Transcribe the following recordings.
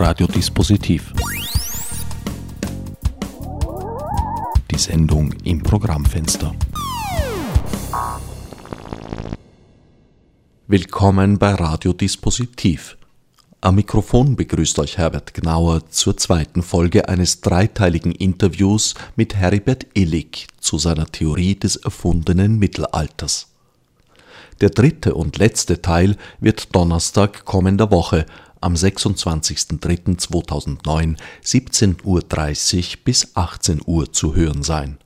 Radiodispositiv. Die Sendung im Programmfenster. Willkommen bei Radiodispositiv. Am Mikrofon begrüßt euch Herbert Gnauer zur zweiten Folge eines dreiteiligen Interviews mit Heribert Illig zu seiner Theorie des erfundenen Mittelalters. Der dritte und letzte Teil wird Donnerstag kommender Woche am 26.03.2009 17.30 Uhr bis 18 Uhr zu hören sein.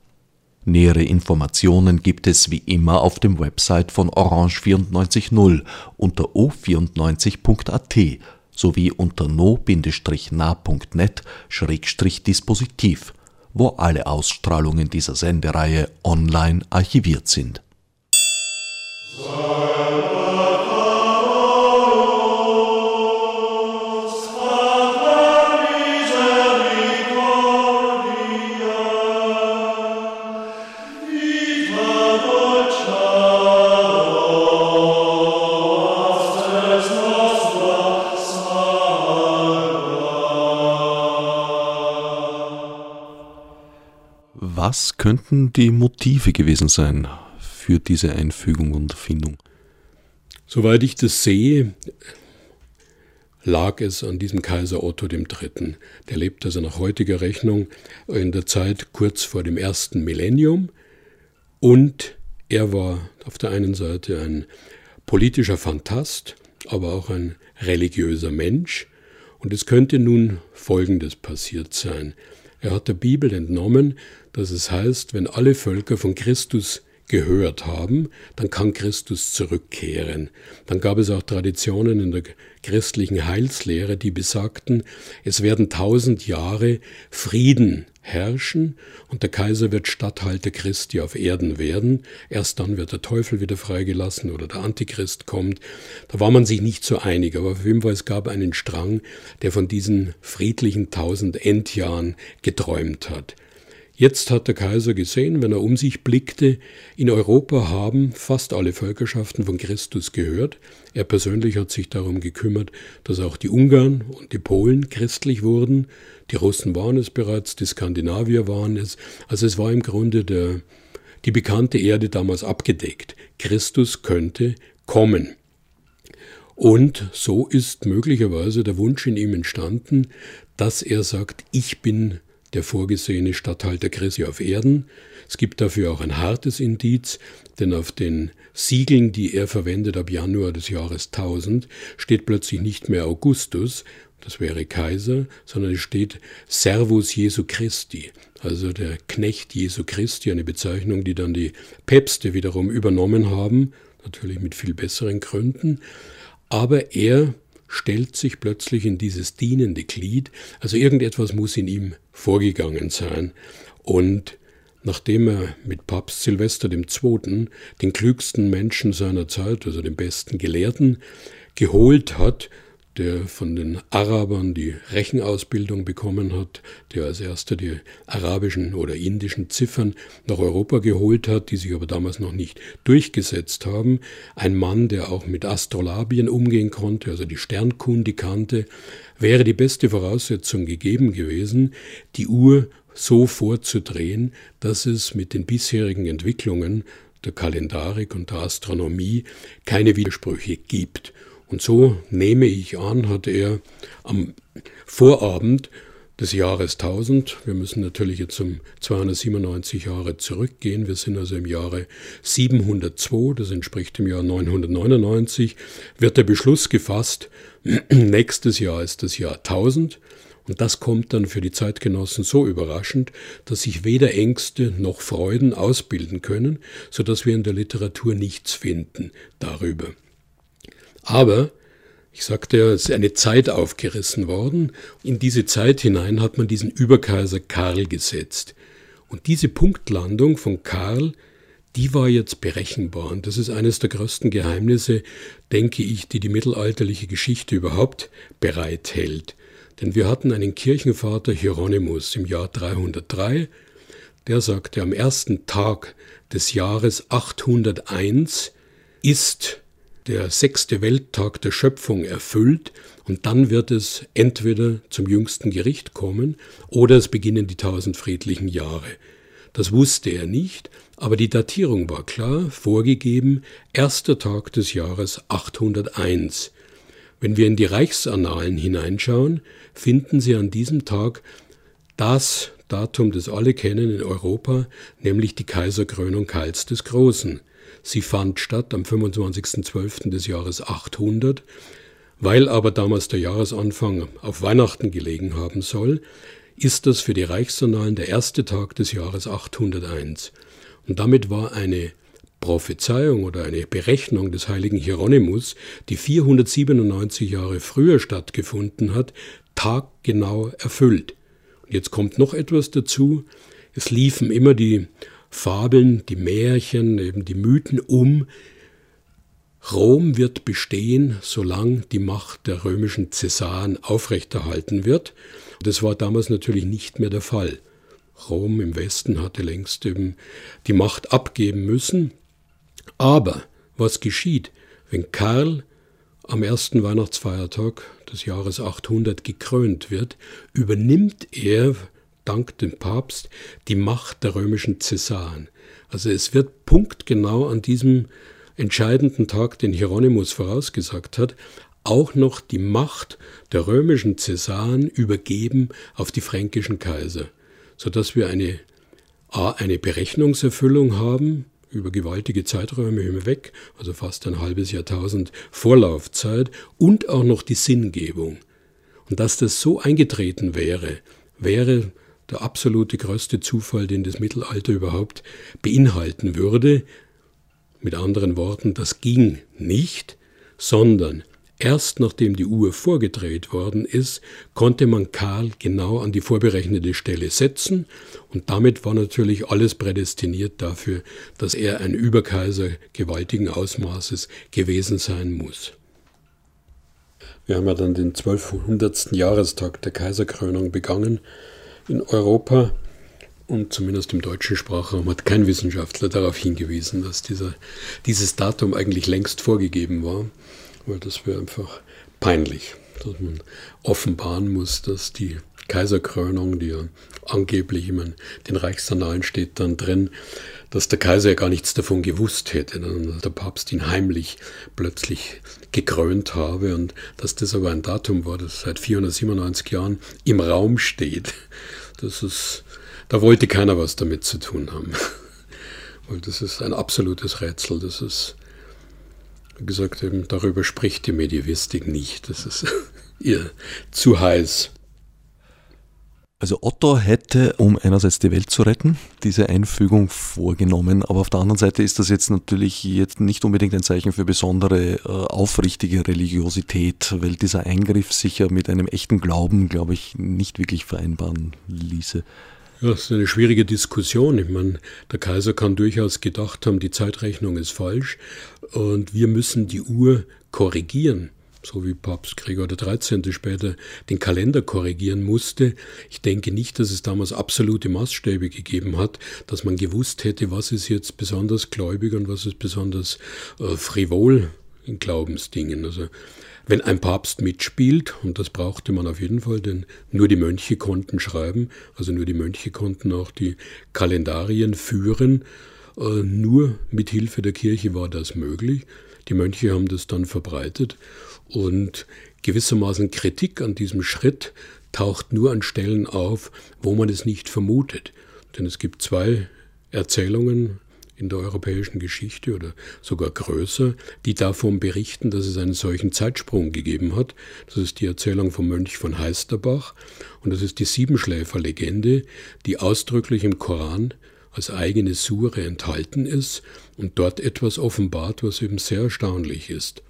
Nähere Informationen gibt es wie immer auf dem Website von Orange 94.0 unter o94.at sowie unter no-na.net-dispositiv, wo alle Ausstrahlungen dieser Sendereihe online archiviert sind. Was könnten die Motive gewesen sein für diese Einfügung und Erfindung? Soweit ich das sehe, lag es an diesem Kaiser Otto III. Der lebt also nach heutiger Rechnung in der Zeit kurz vor dem ersten Millennium und er war auf der einen Seite ein politischer Fantast, aber auch ein religiöser Mensch. Und es könnte nun Folgendes passiert sein. Er hat der Bibel entnommen, dass es heißt, wenn alle Völker von Christus gehört haben, dann kann Christus zurückkehren. Dann gab es auch Traditionen in der christlichen Heilslehre, die besagten, es werden tausend Jahre Frieden herrschen und der Kaiser wird Statthalter Christi auf Erden werden. Erst dann wird der Teufel wieder freigelassen oder der Antichrist kommt. Da war man sich nicht so einig, aber auf jeden Fall es gab einen Strang, der von diesen friedlichen tausend Endjahren geträumt hat. Jetzt hat der Kaiser gesehen, wenn er um sich blickte, in Europa haben fast alle Völkerschaften von Christus gehört. Er persönlich hat sich darum gekümmert, dass auch die Ungarn und die Polen christlich wurden. Die Russen waren es bereits, die Skandinavier waren es. Also es war im Grunde der, die bekannte Erde damals abgedeckt. Christus könnte kommen. Und so ist möglicherweise der Wunsch in ihm entstanden, dass er sagt, ich bin der vorgesehene Statthalter Christi auf Erden. Es gibt dafür auch ein hartes Indiz, denn auf den Siegeln, die er verwendet ab Januar des Jahres 1000, steht plötzlich nicht mehr Augustus, das wäre Kaiser, sondern es steht Servus Jesu Christi, also der Knecht Jesu Christi, eine Bezeichnung, die dann die Päpste wiederum übernommen haben, natürlich mit viel besseren Gründen. Aber er stellt sich plötzlich in dieses dienende Glied, also irgendetwas muss in ihm vorgegangen sein. Und nachdem er mit Papst Silvester II. den klügsten Menschen seiner Zeit, also den besten Gelehrten, geholt hat, der von den Arabern die Rechenausbildung bekommen hat, der als erster die arabischen oder indischen Ziffern nach Europa geholt hat, die sich aber damals noch nicht durchgesetzt haben. Ein Mann, der auch mit Astrolabien umgehen konnte, also die Sternkunde kannte, wäre die beste Voraussetzung gegeben gewesen, die Uhr so vorzudrehen, dass es mit den bisherigen Entwicklungen der Kalendarik und der Astronomie keine Widersprüche gibt. Und so nehme ich an, hat er am Vorabend des Jahres 1000, wir müssen natürlich jetzt um 297 Jahre zurückgehen, wir sind also im Jahre 702, das entspricht dem Jahr 999, wird der Beschluss gefasst, nächstes Jahr ist das Jahr 1000 und das kommt dann für die Zeitgenossen so überraschend, dass sich weder Ängste noch Freuden ausbilden können, so dass wir in der Literatur nichts finden darüber. Aber ich sagte ja, es ist eine Zeit aufgerissen worden. In diese Zeit hinein hat man diesen Überkaiser Karl gesetzt. Und diese Punktlandung von Karl, die war jetzt berechenbar. Und das ist eines der größten Geheimnisse, denke ich, die die mittelalterliche Geschichte überhaupt bereithält. Denn wir hatten einen Kirchenvater Hieronymus im Jahr 303, der sagte, am ersten Tag des Jahres 801 ist der sechste Welttag der Schöpfung erfüllt und dann wird es entweder zum jüngsten Gericht kommen oder es beginnen die tausend friedlichen Jahre. Das wusste er nicht, aber die Datierung war klar, vorgegeben, erster Tag des Jahres 801. Wenn wir in die Reichsannalen hineinschauen, finden Sie an diesem Tag das Datum, das alle kennen in Europa, nämlich die Kaiserkrönung Karls des Großen. Sie fand statt am 25.12. des Jahres 800. Weil aber damals der Jahresanfang auf Weihnachten gelegen haben soll, ist das für die Reichsannalen der erste Tag des Jahres 801. Und damit war eine Prophezeiung oder eine Berechnung des heiligen Hieronymus, die 497 Jahre früher stattgefunden hat, taggenau erfüllt. Und jetzt kommt noch etwas dazu. Es liefen immer die Fabeln, die Märchen, eben die Mythen um. Rom wird bestehen, solange die Macht der römischen Cäsaren aufrechterhalten wird. Das war damals natürlich nicht mehr der Fall. Rom im Westen hatte längst eben die Macht abgeben müssen. Aber was geschieht, wenn Karl am ersten Weihnachtsfeiertag des Jahres 800 gekrönt wird, übernimmt er dank dem Papst die Macht der römischen Cäsaren. Also es wird punktgenau an diesem entscheidenden Tag, den Hieronymus vorausgesagt hat, auch noch die Macht der römischen Cäsaren übergeben auf die fränkischen Kaiser, sodass wir eine, eine Berechnungserfüllung haben über gewaltige Zeiträume hinweg, also fast ein halbes Jahrtausend Vorlaufzeit und auch noch die Sinngebung. Und dass das so eingetreten wäre, wäre der absolute größte Zufall, den das Mittelalter überhaupt beinhalten würde. Mit anderen Worten, das ging nicht, sondern erst nachdem die Uhr vorgedreht worden ist, konnte man Karl genau an die vorberechnete Stelle setzen und damit war natürlich alles prädestiniert dafür, dass er ein Überkaiser gewaltigen Ausmaßes gewesen sein muss. Wir haben ja dann den 1200. Jahrestag der Kaiserkrönung begangen in Europa und zumindest im deutschen Sprachraum hat kein Wissenschaftler darauf hingewiesen, dass dieser, dieses Datum eigentlich längst vorgegeben war, weil das wäre einfach peinlich, dass man offenbaren muss, dass die Kaiserkrönung, die ja angeblich in den Reichsannalen steht dann drin, dass der Kaiser ja gar nichts davon gewusst hätte, dass der Papst ihn heimlich plötzlich gekrönt habe und dass das aber ein Datum war, das seit 497 Jahren im Raum steht. Das ist, da wollte keiner was damit zu tun haben. Weil das ist ein absolutes Rätsel. Das ist, wie gesagt, eben darüber spricht die Medievistik nicht. Das ist ihr zu heiß. Also Otto hätte, um einerseits die Welt zu retten, diese Einfügung vorgenommen, aber auf der anderen Seite ist das jetzt natürlich jetzt nicht unbedingt ein Zeichen für besondere äh, aufrichtige Religiosität, weil dieser Eingriff sich ja mit einem echten Glauben, glaube ich, nicht wirklich vereinbaren ließe. Ja, das ist eine schwierige Diskussion. Ich meine, der Kaiser kann durchaus gedacht haben, die Zeitrechnung ist falsch und wir müssen die Uhr korrigieren so wie Papst Gregor XIII. später den Kalender korrigieren musste. Ich denke nicht, dass es damals absolute Maßstäbe gegeben hat, dass man gewusst hätte, was ist jetzt besonders gläubig und was ist besonders äh, frivol in Glaubensdingen. Also wenn ein Papst mitspielt, und das brauchte man auf jeden Fall, denn nur die Mönche konnten schreiben, also nur die Mönche konnten auch die Kalendarien führen, äh, nur mit Hilfe der Kirche war das möglich. Die Mönche haben das dann verbreitet und gewissermaßen Kritik an diesem Schritt taucht nur an Stellen auf, wo man es nicht vermutet. Denn es gibt zwei Erzählungen in der europäischen Geschichte oder sogar größer, die davon berichten, dass es einen solchen Zeitsprung gegeben hat. Das ist die Erzählung vom Mönch von Heisterbach und das ist die Siebenschläfer-Legende, die ausdrücklich im Koran als eigene Sure enthalten ist und dort etwas offenbart, was eben sehr erstaunlich ist.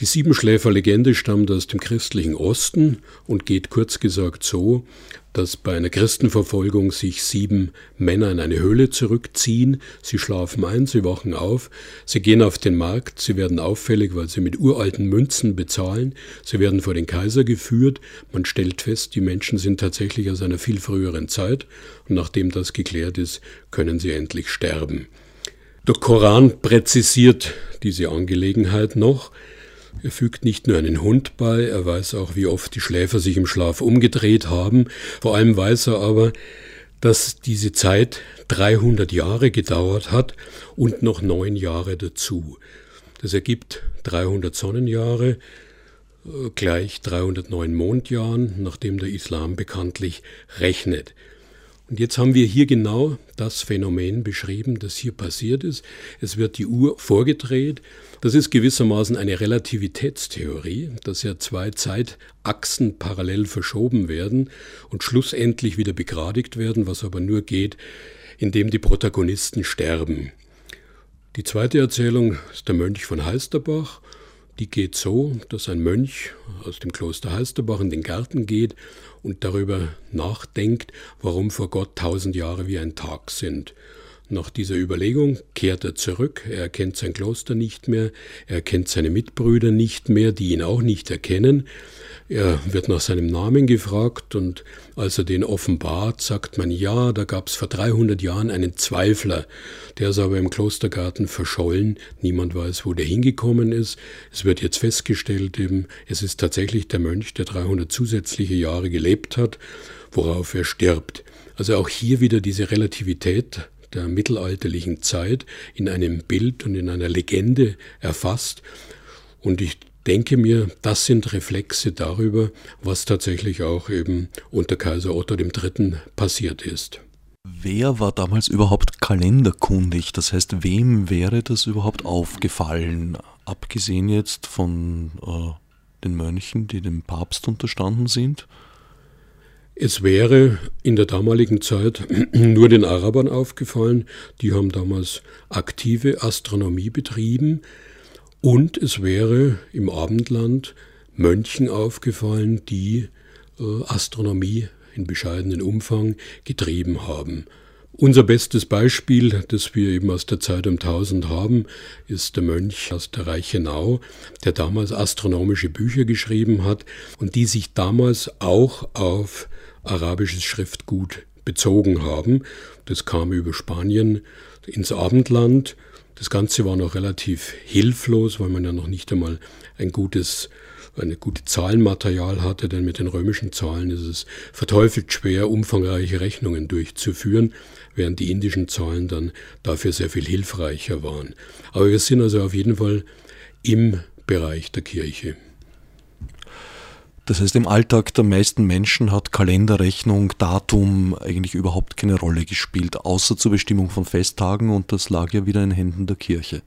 Die Siebenschläfer-Legende stammt aus dem christlichen Osten und geht kurz gesagt so, dass bei einer Christenverfolgung sich sieben Männer in eine Höhle zurückziehen, sie schlafen ein, sie wachen auf, sie gehen auf den Markt, sie werden auffällig, weil sie mit uralten Münzen bezahlen, sie werden vor den Kaiser geführt, man stellt fest, die Menschen sind tatsächlich aus einer viel früheren Zeit und nachdem das geklärt ist, können sie endlich sterben. Der Koran präzisiert diese Angelegenheit noch. Er fügt nicht nur einen Hund bei, er weiß auch, wie oft die Schläfer sich im Schlaf umgedreht haben. Vor allem weiß er aber, dass diese Zeit 300 Jahre gedauert hat und noch neun Jahre dazu. Das ergibt 300 Sonnenjahre äh, gleich 309 Mondjahren, nachdem der Islam bekanntlich rechnet. Und jetzt haben wir hier genau das Phänomen beschrieben, das hier passiert ist. Es wird die Uhr vorgedreht. Das ist gewissermaßen eine Relativitätstheorie, dass ja zwei Zeitachsen parallel verschoben werden und schlussendlich wieder begradigt werden, was aber nur geht, indem die Protagonisten sterben. Die zweite Erzählung ist der Mönch von Heisterbach. Die geht so, dass ein Mönch aus dem Kloster Heisterbach in den Garten geht und darüber nachdenkt, warum vor Gott tausend Jahre wie ein Tag sind. Nach dieser Überlegung kehrt er zurück, er erkennt sein Kloster nicht mehr, er erkennt seine Mitbrüder nicht mehr, die ihn auch nicht erkennen, er wird nach seinem Namen gefragt und als er den offenbart, sagt man, ja, da gab es vor 300 Jahren einen Zweifler, der ist aber im Klostergarten verschollen, niemand weiß, wo der hingekommen ist. Es wird jetzt festgestellt, eben, es ist tatsächlich der Mönch, der 300 zusätzliche Jahre gelebt hat, worauf er stirbt. Also auch hier wieder diese Relativität der mittelalterlichen Zeit in einem Bild und in einer Legende erfasst. Und ich denke mir, das sind Reflexe darüber, was tatsächlich auch eben unter Kaiser Otto III. passiert ist. Wer war damals überhaupt kalenderkundig? Das heißt, wem wäre das überhaupt aufgefallen? Abgesehen jetzt von äh, den Mönchen, die dem Papst unterstanden sind? Es wäre in der damaligen Zeit nur den Arabern aufgefallen, die haben damals aktive Astronomie betrieben, und es wäre im Abendland Mönchen aufgefallen, die äh, Astronomie in bescheidenen Umfang getrieben haben. Unser bestes Beispiel, das wir eben aus der Zeit um 1000 haben, ist der Mönch aus der Reichenau, der damals astronomische Bücher geschrieben hat und die sich damals auch auf arabisches Schriftgut bezogen haben. Das kam über Spanien ins Abendland das Ganze war noch relativ hilflos, weil man ja noch nicht einmal ein gutes eine gute Zahlenmaterial hatte, denn mit den römischen Zahlen ist es verteufelt schwer, umfangreiche Rechnungen durchzuführen, während die indischen Zahlen dann dafür sehr viel hilfreicher waren. Aber wir sind also auf jeden Fall im Bereich der Kirche. Das heißt, im Alltag der meisten Menschen hat Kalenderrechnung, Datum eigentlich überhaupt keine Rolle gespielt, außer zur Bestimmung von Festtagen und das lag ja wieder in Händen der Kirche.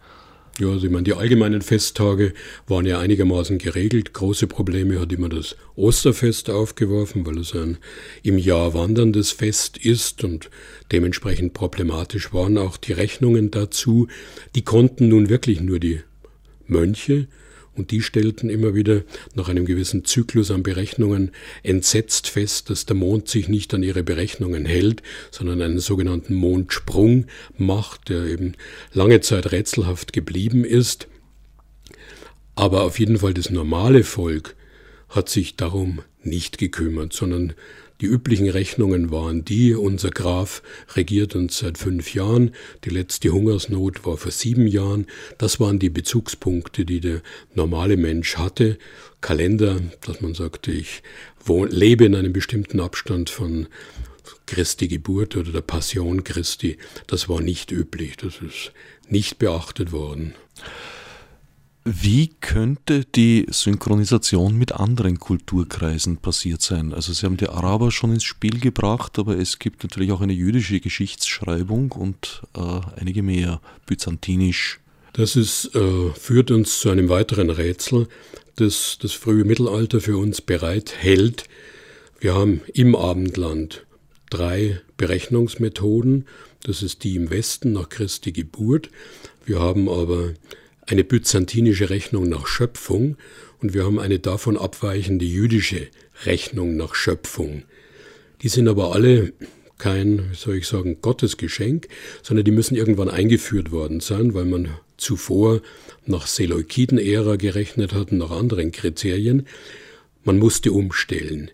Ja, also ich meine, die allgemeinen Festtage waren ja einigermaßen geregelt. Große Probleme hat immer das Osterfest aufgeworfen, weil es ein im Jahr wanderndes Fest ist und dementsprechend problematisch waren auch die Rechnungen dazu. Die konnten nun wirklich nur die Mönche und die stellten immer wieder nach einem gewissen Zyklus an Berechnungen entsetzt fest, dass der Mond sich nicht an ihre Berechnungen hält, sondern einen sogenannten Mondsprung macht, der eben lange Zeit rätselhaft geblieben ist. Aber auf jeden Fall das normale Volk hat sich darum nicht gekümmert, sondern die üblichen Rechnungen waren die, unser Graf regiert uns seit fünf Jahren, die letzte Hungersnot war vor sieben Jahren. Das waren die Bezugspunkte, die der normale Mensch hatte. Kalender, dass man sagte, ich lebe in einem bestimmten Abstand von Christi Geburt oder der Passion Christi, das war nicht üblich, das ist nicht beachtet worden. Wie könnte die Synchronisation mit anderen Kulturkreisen passiert sein? Also Sie haben die Araber schon ins Spiel gebracht, aber es gibt natürlich auch eine jüdische Geschichtsschreibung und äh, einige mehr, byzantinisch. Das ist, äh, führt uns zu einem weiteren Rätsel, das das frühe Mittelalter für uns bereithält. Wir haben im Abendland drei Berechnungsmethoden. Das ist die im Westen nach Christi Geburt. Wir haben aber eine byzantinische Rechnung nach Schöpfung und wir haben eine davon abweichende jüdische Rechnung nach Schöpfung. Die sind aber alle kein, soll ich sagen, Gottesgeschenk, sondern die müssen irgendwann eingeführt worden sein, weil man zuvor nach Seleukiden-Ära gerechnet hat und nach anderen Kriterien. Man musste umstellen.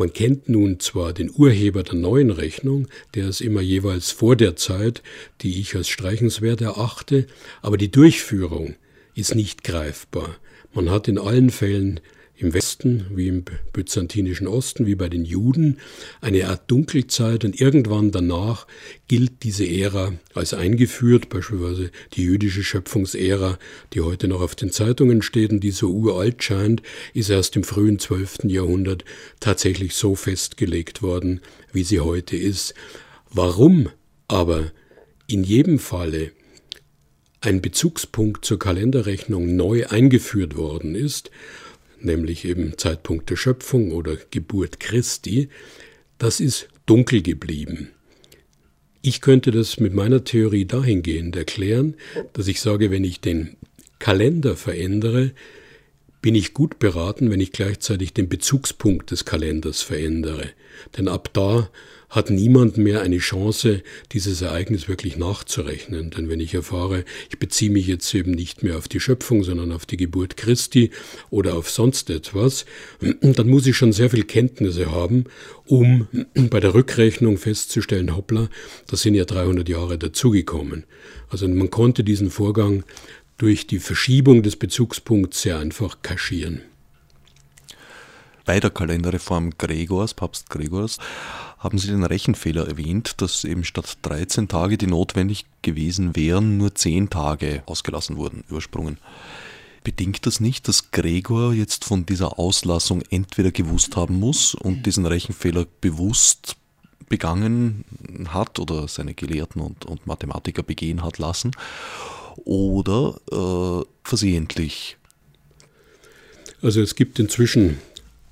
Man kennt nun zwar den Urheber der neuen Rechnung, der ist immer jeweils vor der Zeit, die ich als streichenswert erachte, aber die Durchführung ist nicht greifbar. Man hat in allen Fällen im Westen wie im byzantinischen Osten, wie bei den Juden, eine Art Dunkelzeit und irgendwann danach gilt diese Ära als eingeführt, beispielsweise die jüdische Schöpfungsära, die heute noch auf den Zeitungen steht und die so uralt scheint, ist erst im frühen 12. Jahrhundert tatsächlich so festgelegt worden, wie sie heute ist. Warum aber in jedem Falle ein Bezugspunkt zur Kalenderrechnung neu eingeführt worden ist, nämlich eben Zeitpunkt der Schöpfung oder Geburt Christi, das ist dunkel geblieben. Ich könnte das mit meiner Theorie dahingehend erklären, dass ich sage, wenn ich den Kalender verändere, bin ich gut beraten, wenn ich gleichzeitig den Bezugspunkt des Kalenders verändere. Denn ab da hat niemand mehr eine Chance, dieses Ereignis wirklich nachzurechnen. Denn wenn ich erfahre, ich beziehe mich jetzt eben nicht mehr auf die Schöpfung, sondern auf die Geburt Christi oder auf sonst etwas, dann muss ich schon sehr viel Kenntnisse haben, um bei der Rückrechnung festzustellen, hoppla, da sind ja 300 Jahre dazugekommen. Also man konnte diesen Vorgang durch die Verschiebung des Bezugspunkts sehr einfach kaschieren. Bei der Kalenderreform Gregors, Papst Gregors, haben Sie den Rechenfehler erwähnt, dass eben statt 13 Tage, die notwendig gewesen wären, nur 10 Tage ausgelassen wurden, übersprungen. Bedingt das nicht, dass Gregor jetzt von dieser Auslassung entweder gewusst haben muss und diesen Rechenfehler bewusst begangen hat oder seine Gelehrten und, und Mathematiker begehen hat lassen oder äh, versehentlich? Also es gibt inzwischen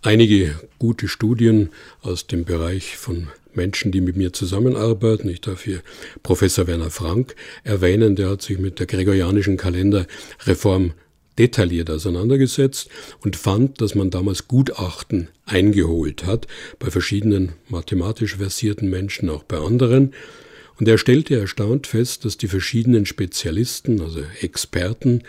einige gute Studien aus dem Bereich von Menschen, die mit mir zusammenarbeiten. Ich darf hier Professor Werner Frank erwähnen, der hat sich mit der gregorianischen Kalenderreform detailliert auseinandergesetzt und fand, dass man damals Gutachten eingeholt hat, bei verschiedenen mathematisch versierten Menschen, auch bei anderen. Und er stellte erstaunt fest, dass die verschiedenen Spezialisten, also Experten,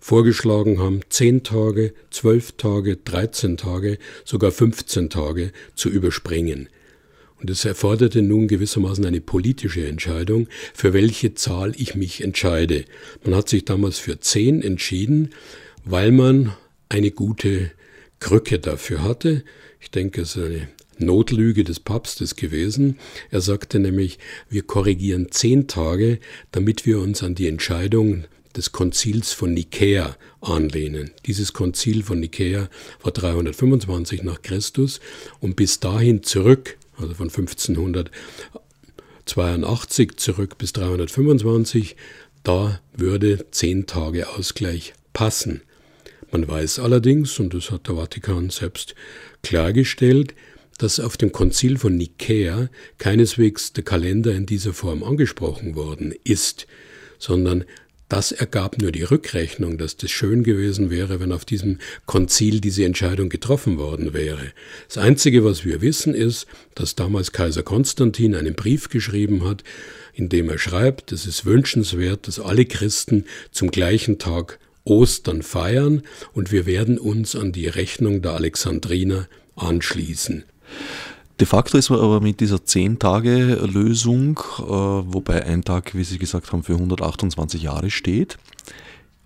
vorgeschlagen haben, 10 Tage, 12 Tage, 13 Tage, sogar 15 Tage zu überspringen. Und es erforderte nun gewissermaßen eine politische Entscheidung, für welche Zahl ich mich entscheide. Man hat sich damals für 10 entschieden, weil man eine gute Krücke dafür hatte. Ich denke, es ist eine Notlüge des Papstes gewesen. Er sagte nämlich, wir korrigieren zehn Tage, damit wir uns an die Entscheidung des Konzils von Nikäa anlehnen. Dieses Konzil von Nikäa war 325 nach Christus und bis dahin zurück, also von 1582 zurück bis 325, da würde zehn Tage Ausgleich passen. Man weiß allerdings, und das hat der Vatikan selbst klargestellt, dass auf dem Konzil von Nikäa keineswegs der Kalender in dieser Form angesprochen worden ist, sondern das ergab nur die Rückrechnung, dass das schön gewesen wäre, wenn auf diesem Konzil diese Entscheidung getroffen worden wäre. Das Einzige, was wir wissen, ist, dass damals Kaiser Konstantin einen Brief geschrieben hat, in dem er schreibt, es ist wünschenswert, dass alle Christen zum gleichen Tag Ostern feiern und wir werden uns an die Rechnung der Alexandriner anschließen. De facto ist man aber mit dieser 10-Tage-Lösung, äh, wobei ein Tag, wie Sie gesagt haben, für 128 Jahre steht,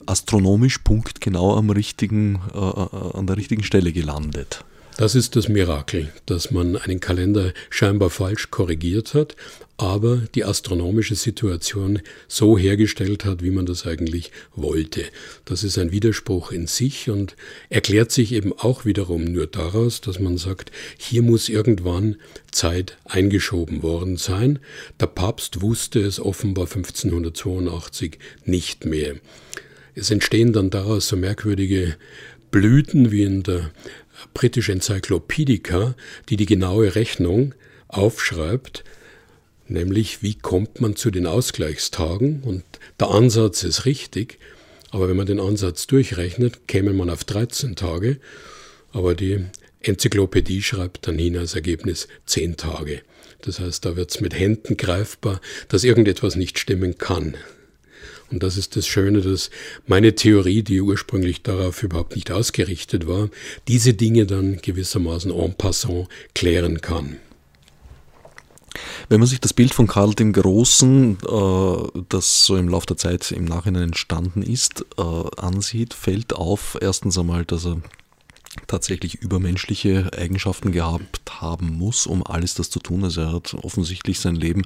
astronomisch punktgenau am richtigen, äh, äh, an der richtigen Stelle gelandet. Das ist das Mirakel, dass man einen Kalender scheinbar falsch korrigiert hat, aber die astronomische Situation so hergestellt hat, wie man das eigentlich wollte. Das ist ein Widerspruch in sich und erklärt sich eben auch wiederum nur daraus, dass man sagt, hier muss irgendwann Zeit eingeschoben worden sein. Der Papst wusste es offenbar 1582 nicht mehr. Es entstehen dann daraus so merkwürdige Blüten wie in der britische Enzyklopädika, die die genaue Rechnung aufschreibt, nämlich wie kommt man zu den Ausgleichstagen und der Ansatz ist richtig, aber wenn man den Ansatz durchrechnet, käme man auf 13 Tage, aber die Enzyklopädie schreibt dann hin als Ergebnis 10 Tage. Das heißt, da wird es mit Händen greifbar, dass irgendetwas nicht stimmen kann. Und das ist das Schöne, dass meine Theorie, die ursprünglich darauf überhaupt nicht ausgerichtet war, diese Dinge dann gewissermaßen en passant klären kann. Wenn man sich das Bild von Karl dem Großen, äh, das so im Laufe der Zeit im Nachhinein entstanden ist, äh, ansieht, fällt auf erstens einmal, dass er tatsächlich übermenschliche Eigenschaften gehabt haben muss, um alles das zu tun. Also er hat offensichtlich sein Leben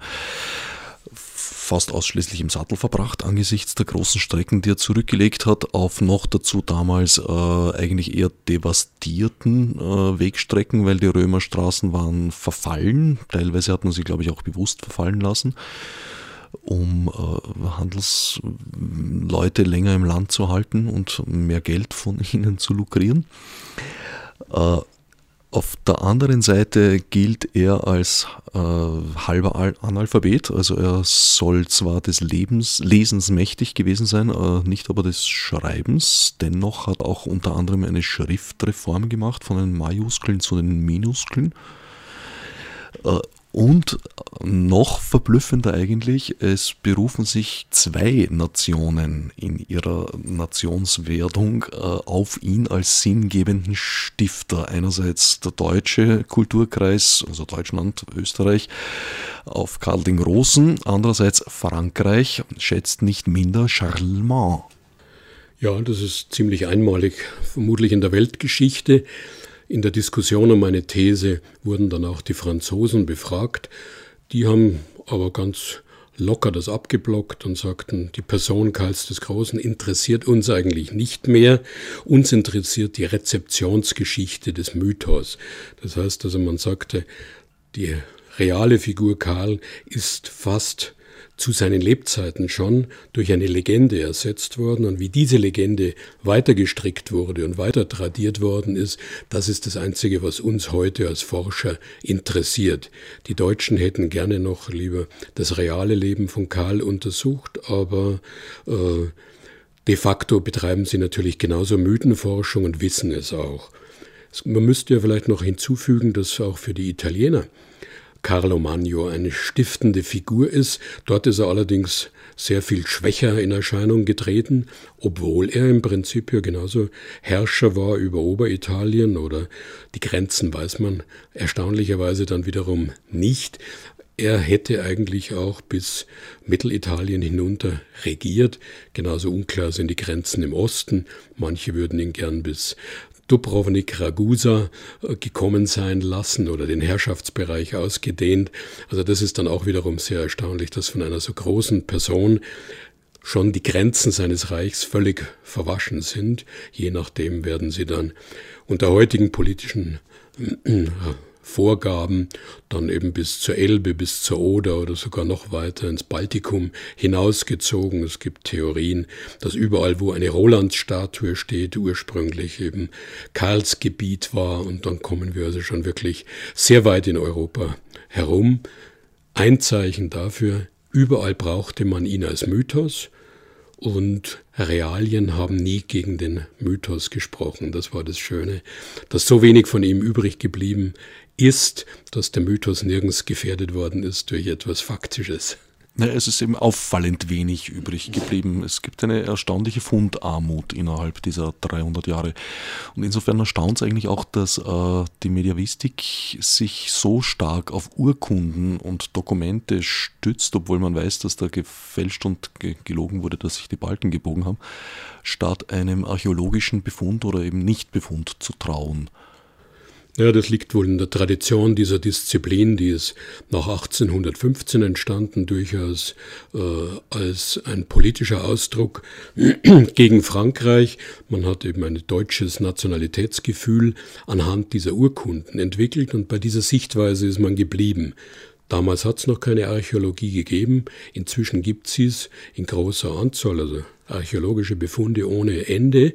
fast ausschließlich im Sattel verbracht, angesichts der großen Strecken, die er zurückgelegt hat, auf noch dazu damals äh, eigentlich eher devastierten äh, Wegstrecken, weil die Römerstraßen waren verfallen. Teilweise hat man sie, glaube ich, auch bewusst verfallen lassen, um äh, Handelsleute länger im Land zu halten und mehr Geld von ihnen zu lukrieren. Auf der anderen Seite gilt er als äh, halber Analphabet, also er soll zwar des Lebens, Lesens mächtig gewesen sein, äh, nicht aber des Schreibens. Dennoch hat auch unter anderem eine Schriftreform gemacht von den Majuskeln zu den Minuskeln. Äh, und noch verblüffender eigentlich, es berufen sich zwei Nationen in ihrer Nationswerdung äh, auf ihn als sinngebenden Stifter. Einerseits der deutsche Kulturkreis, also Deutschland, Österreich, auf Karl den Großen, andererseits Frankreich, schätzt nicht minder Charlemagne. Ja, das ist ziemlich einmalig, vermutlich in der Weltgeschichte. In der Diskussion um meine These wurden dann auch die Franzosen befragt. Die haben aber ganz locker das abgeblockt und sagten, die Person Karls des Großen interessiert uns eigentlich nicht mehr. Uns interessiert die Rezeptionsgeschichte des Mythos. Das heißt also, man sagte, die reale Figur Karl ist fast zu seinen Lebzeiten schon durch eine Legende ersetzt worden und wie diese Legende weitergestrickt wurde und weiter tradiert worden ist, das ist das Einzige, was uns heute als Forscher interessiert. Die Deutschen hätten gerne noch lieber das reale Leben von Karl untersucht, aber äh, de facto betreiben sie natürlich genauso Mythenforschung und wissen es auch. Man müsste ja vielleicht noch hinzufügen, dass auch für die Italiener Carlo Magno eine stiftende Figur ist. Dort ist er allerdings sehr viel schwächer in Erscheinung getreten, obwohl er im Prinzip ja genauso Herrscher war über Oberitalien oder die Grenzen weiß man erstaunlicherweise dann wiederum nicht. Er hätte eigentlich auch bis Mittelitalien hinunter regiert. Genauso unklar sind die Grenzen im Osten. Manche würden ihn gern bis Dubrovnik Ragusa äh, gekommen sein lassen oder den Herrschaftsbereich ausgedehnt. Also das ist dann auch wiederum sehr erstaunlich, dass von einer so großen Person schon die Grenzen seines Reichs völlig verwaschen sind. Je nachdem werden sie dann unter heutigen politischen äh, Vorgaben dann eben bis zur Elbe, bis zur Oder oder sogar noch weiter ins Baltikum hinausgezogen. Es gibt Theorien, dass überall, wo eine Rolandsstatue steht, ursprünglich eben Karls Gebiet war und dann kommen wir also schon wirklich sehr weit in Europa herum. Ein Zeichen dafür, überall brauchte man ihn als Mythos und Realien haben nie gegen den Mythos gesprochen. Das war das Schöne, dass so wenig von ihm übrig geblieben ist, dass der Mythos nirgends gefährdet worden ist durch etwas Faktisches. Ja, es ist eben auffallend wenig übrig geblieben. Es gibt eine erstaunliche Fundarmut innerhalb dieser 300 Jahre. Und insofern erstaunt es eigentlich auch, dass äh, die Mediavistik sich so stark auf Urkunden und Dokumente stützt, obwohl man weiß, dass da gefälscht und ge gelogen wurde, dass sich die Balken gebogen haben, statt einem archäologischen Befund oder eben Nichtbefund zu trauen. Ja, das liegt wohl in der Tradition dieser Disziplin, die ist nach 1815 entstanden, durchaus äh, als ein politischer Ausdruck gegen Frankreich. Man hat eben ein deutsches Nationalitätsgefühl anhand dieser Urkunden entwickelt und bei dieser Sichtweise ist man geblieben. Damals hat es noch keine Archäologie gegeben, inzwischen gibt es in großer Anzahl, also archäologische Befunde ohne Ende,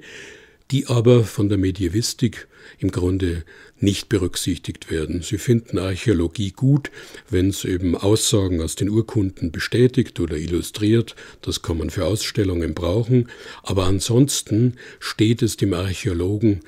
die aber von der Medievistik im Grunde nicht berücksichtigt werden. Sie finden Archäologie gut, wenn es eben Aussagen aus den Urkunden bestätigt oder illustriert, das kann man für Ausstellungen brauchen, aber ansonsten steht es dem Archäologen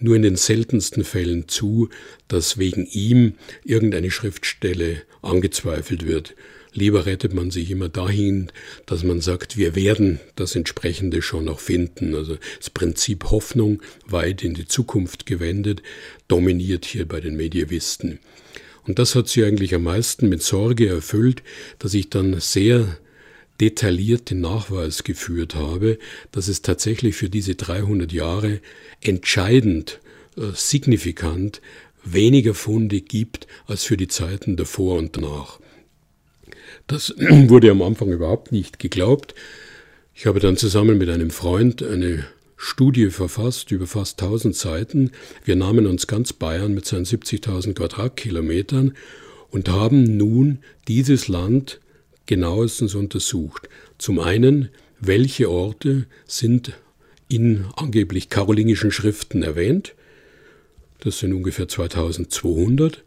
nur in den seltensten Fällen zu, dass wegen ihm irgendeine Schriftstelle angezweifelt wird. Lieber rettet man sich immer dahin, dass man sagt, wir werden das entsprechende schon noch finden. Also das Prinzip Hoffnung, weit in die Zukunft gewendet, dominiert hier bei den Medievisten. Und das hat sie eigentlich am meisten mit Sorge erfüllt, dass ich dann sehr detailliert den Nachweis geführt habe, dass es tatsächlich für diese 300 Jahre entscheidend, äh, signifikant weniger Funde gibt als für die Zeiten davor und danach. Das wurde am Anfang überhaupt nicht geglaubt. Ich habe dann zusammen mit einem Freund eine Studie verfasst über fast 1000 Seiten. Wir nahmen uns ganz Bayern mit seinen 70.000 Quadratkilometern und haben nun dieses Land genauestens untersucht. Zum einen, welche Orte sind in angeblich karolingischen Schriften erwähnt. Das sind ungefähr 2200.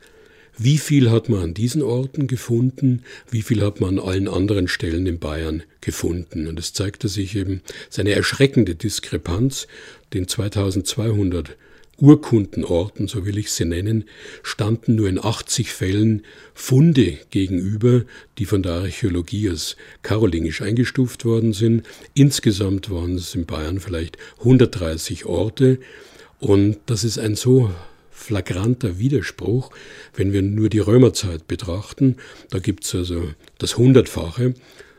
Wie viel hat man an diesen Orten gefunden? Wie viel hat man an allen anderen Stellen in Bayern gefunden? Und es zeigte sich eben seine erschreckende Diskrepanz, den 2200 Urkundenorten, so will ich sie nennen, standen nur in 80 Fällen Funde gegenüber, die von der Archäologie als karolingisch eingestuft worden sind. Insgesamt waren es in Bayern vielleicht 130 Orte. Und das ist ein so flagranter Widerspruch, wenn wir nur die Römerzeit betrachten. Da gibt es also das Hundertfache.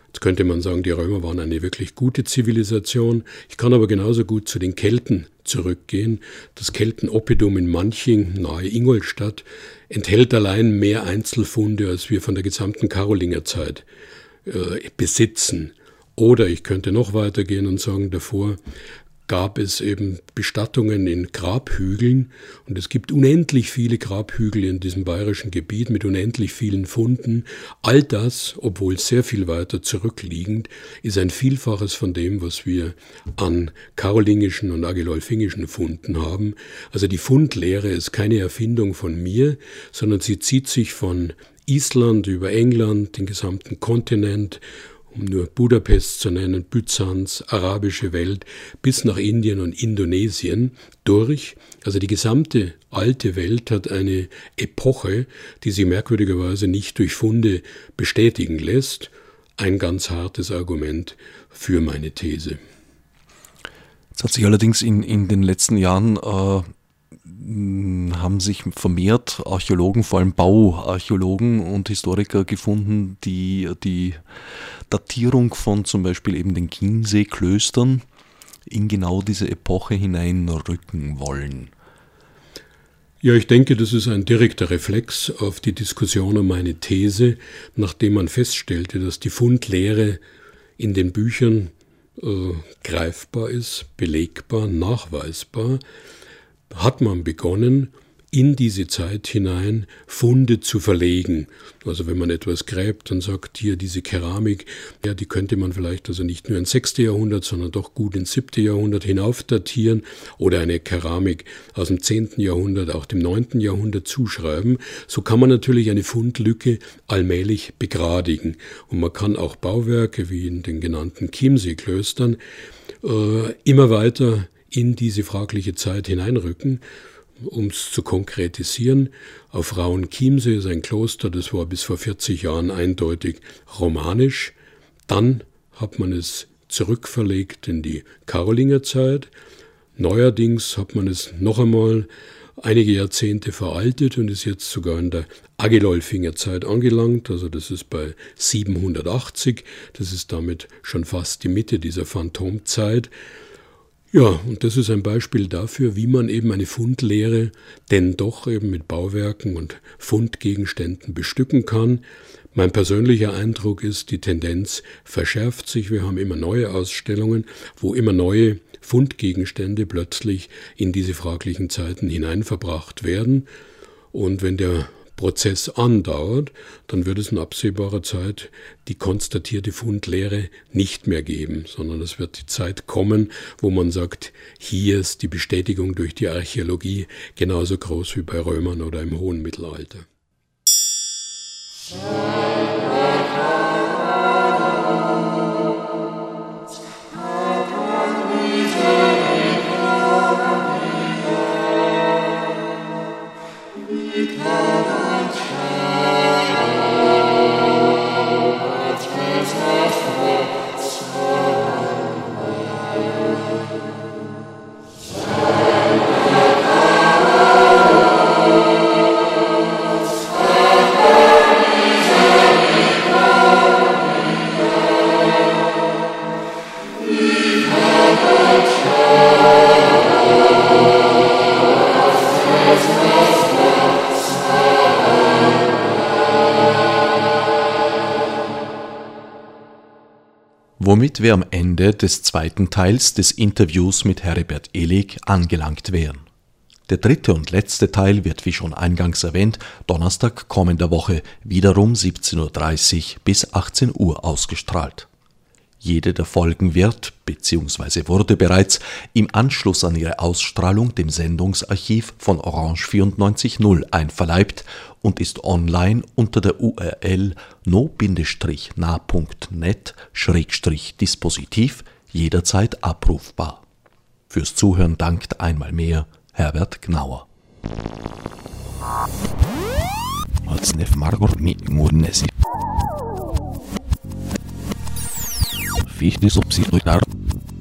Jetzt könnte man sagen, die Römer waren eine wirklich gute Zivilisation. Ich kann aber genauso gut zu den Kelten zurückgehen. Das Keltenoppidum in Manching nahe Ingolstadt enthält allein mehr Einzelfunde, als wir von der gesamten Karolingerzeit äh, besitzen. Oder ich könnte noch weitergehen und sagen, davor gab es eben Bestattungen in Grabhügeln und es gibt unendlich viele Grabhügel in diesem bayerischen Gebiet mit unendlich vielen Funden. All das, obwohl sehr viel weiter zurückliegend, ist ein Vielfaches von dem, was wir an karolingischen und agilolfingischen Funden haben. Also die Fundlehre ist keine Erfindung von mir, sondern sie zieht sich von Island über England, den gesamten Kontinent um nur Budapest zu nennen, Byzanz, arabische Welt, bis nach Indien und Indonesien durch. Also die gesamte alte Welt hat eine Epoche, die sie merkwürdigerweise nicht durch Funde bestätigen lässt. Ein ganz hartes Argument für meine These. Es hat sich allerdings in, in den letzten Jahren äh haben sich vermehrt Archäologen, vor allem Bauarchäologen und Historiker gefunden, die die Datierung von zum Beispiel eben den Chiemsee-Klöstern in genau diese Epoche hineinrücken wollen. Ja, ich denke, das ist ein direkter Reflex auf die Diskussion um meine These, nachdem man feststellte, dass die Fundlehre in den Büchern äh, greifbar ist, belegbar, nachweisbar, hat man begonnen, in diese Zeit hinein Funde zu verlegen. Also wenn man etwas gräbt und sagt, hier diese Keramik, ja, die könnte man vielleicht also nicht nur ins 6. Jahrhundert, sondern doch gut ins 7. Jahrhundert hinauf datieren oder eine Keramik aus dem 10. Jahrhundert, auch dem 9. Jahrhundert zuschreiben. So kann man natürlich eine Fundlücke allmählich begradigen. Und man kann auch Bauwerke wie in den genannten Chiemsee-Klöstern äh, immer weiter in diese fragliche Zeit hineinrücken. Um es zu konkretisieren, auf Rauen-Chiemsee ist ein Kloster, das war bis vor 40 Jahren eindeutig romanisch. Dann hat man es zurückverlegt in die Karolingerzeit. Neuerdings hat man es noch einmal einige Jahrzehnte veraltet und ist jetzt sogar in der Agilolfinger angelangt, also das ist bei 780, das ist damit schon fast die Mitte dieser Phantomzeit. Ja, und das ist ein Beispiel dafür, wie man eben eine Fundlehre denn doch eben mit Bauwerken und Fundgegenständen bestücken kann. Mein persönlicher Eindruck ist, die Tendenz verschärft sich. Wir haben immer neue Ausstellungen, wo immer neue Fundgegenstände plötzlich in diese fraglichen Zeiten hineinverbracht werden. Und wenn der Prozess andauert, dann wird es in absehbarer Zeit die konstatierte Fundlehre nicht mehr geben, sondern es wird die Zeit kommen, wo man sagt, hier ist die Bestätigung durch die Archäologie genauso groß wie bei Römern oder im hohen Mittelalter. Womit wir am Ende des zweiten Teils des Interviews mit Heribert Illig angelangt wären. Der dritte und letzte Teil wird, wie schon eingangs erwähnt, Donnerstag kommender Woche wiederum 17.30 Uhr bis 18 Uhr ausgestrahlt. Jede der Folgen wird bzw. wurde bereits im Anschluss an ihre Ausstrahlung dem Sendungsarchiv von Orange 94.0 einverleibt und ist online unter der URL no-na.net-dispositiv jederzeit abrufbar. Fürs Zuhören dankt einmal mehr Herbert Gnauer wichtig, um sie zu starten.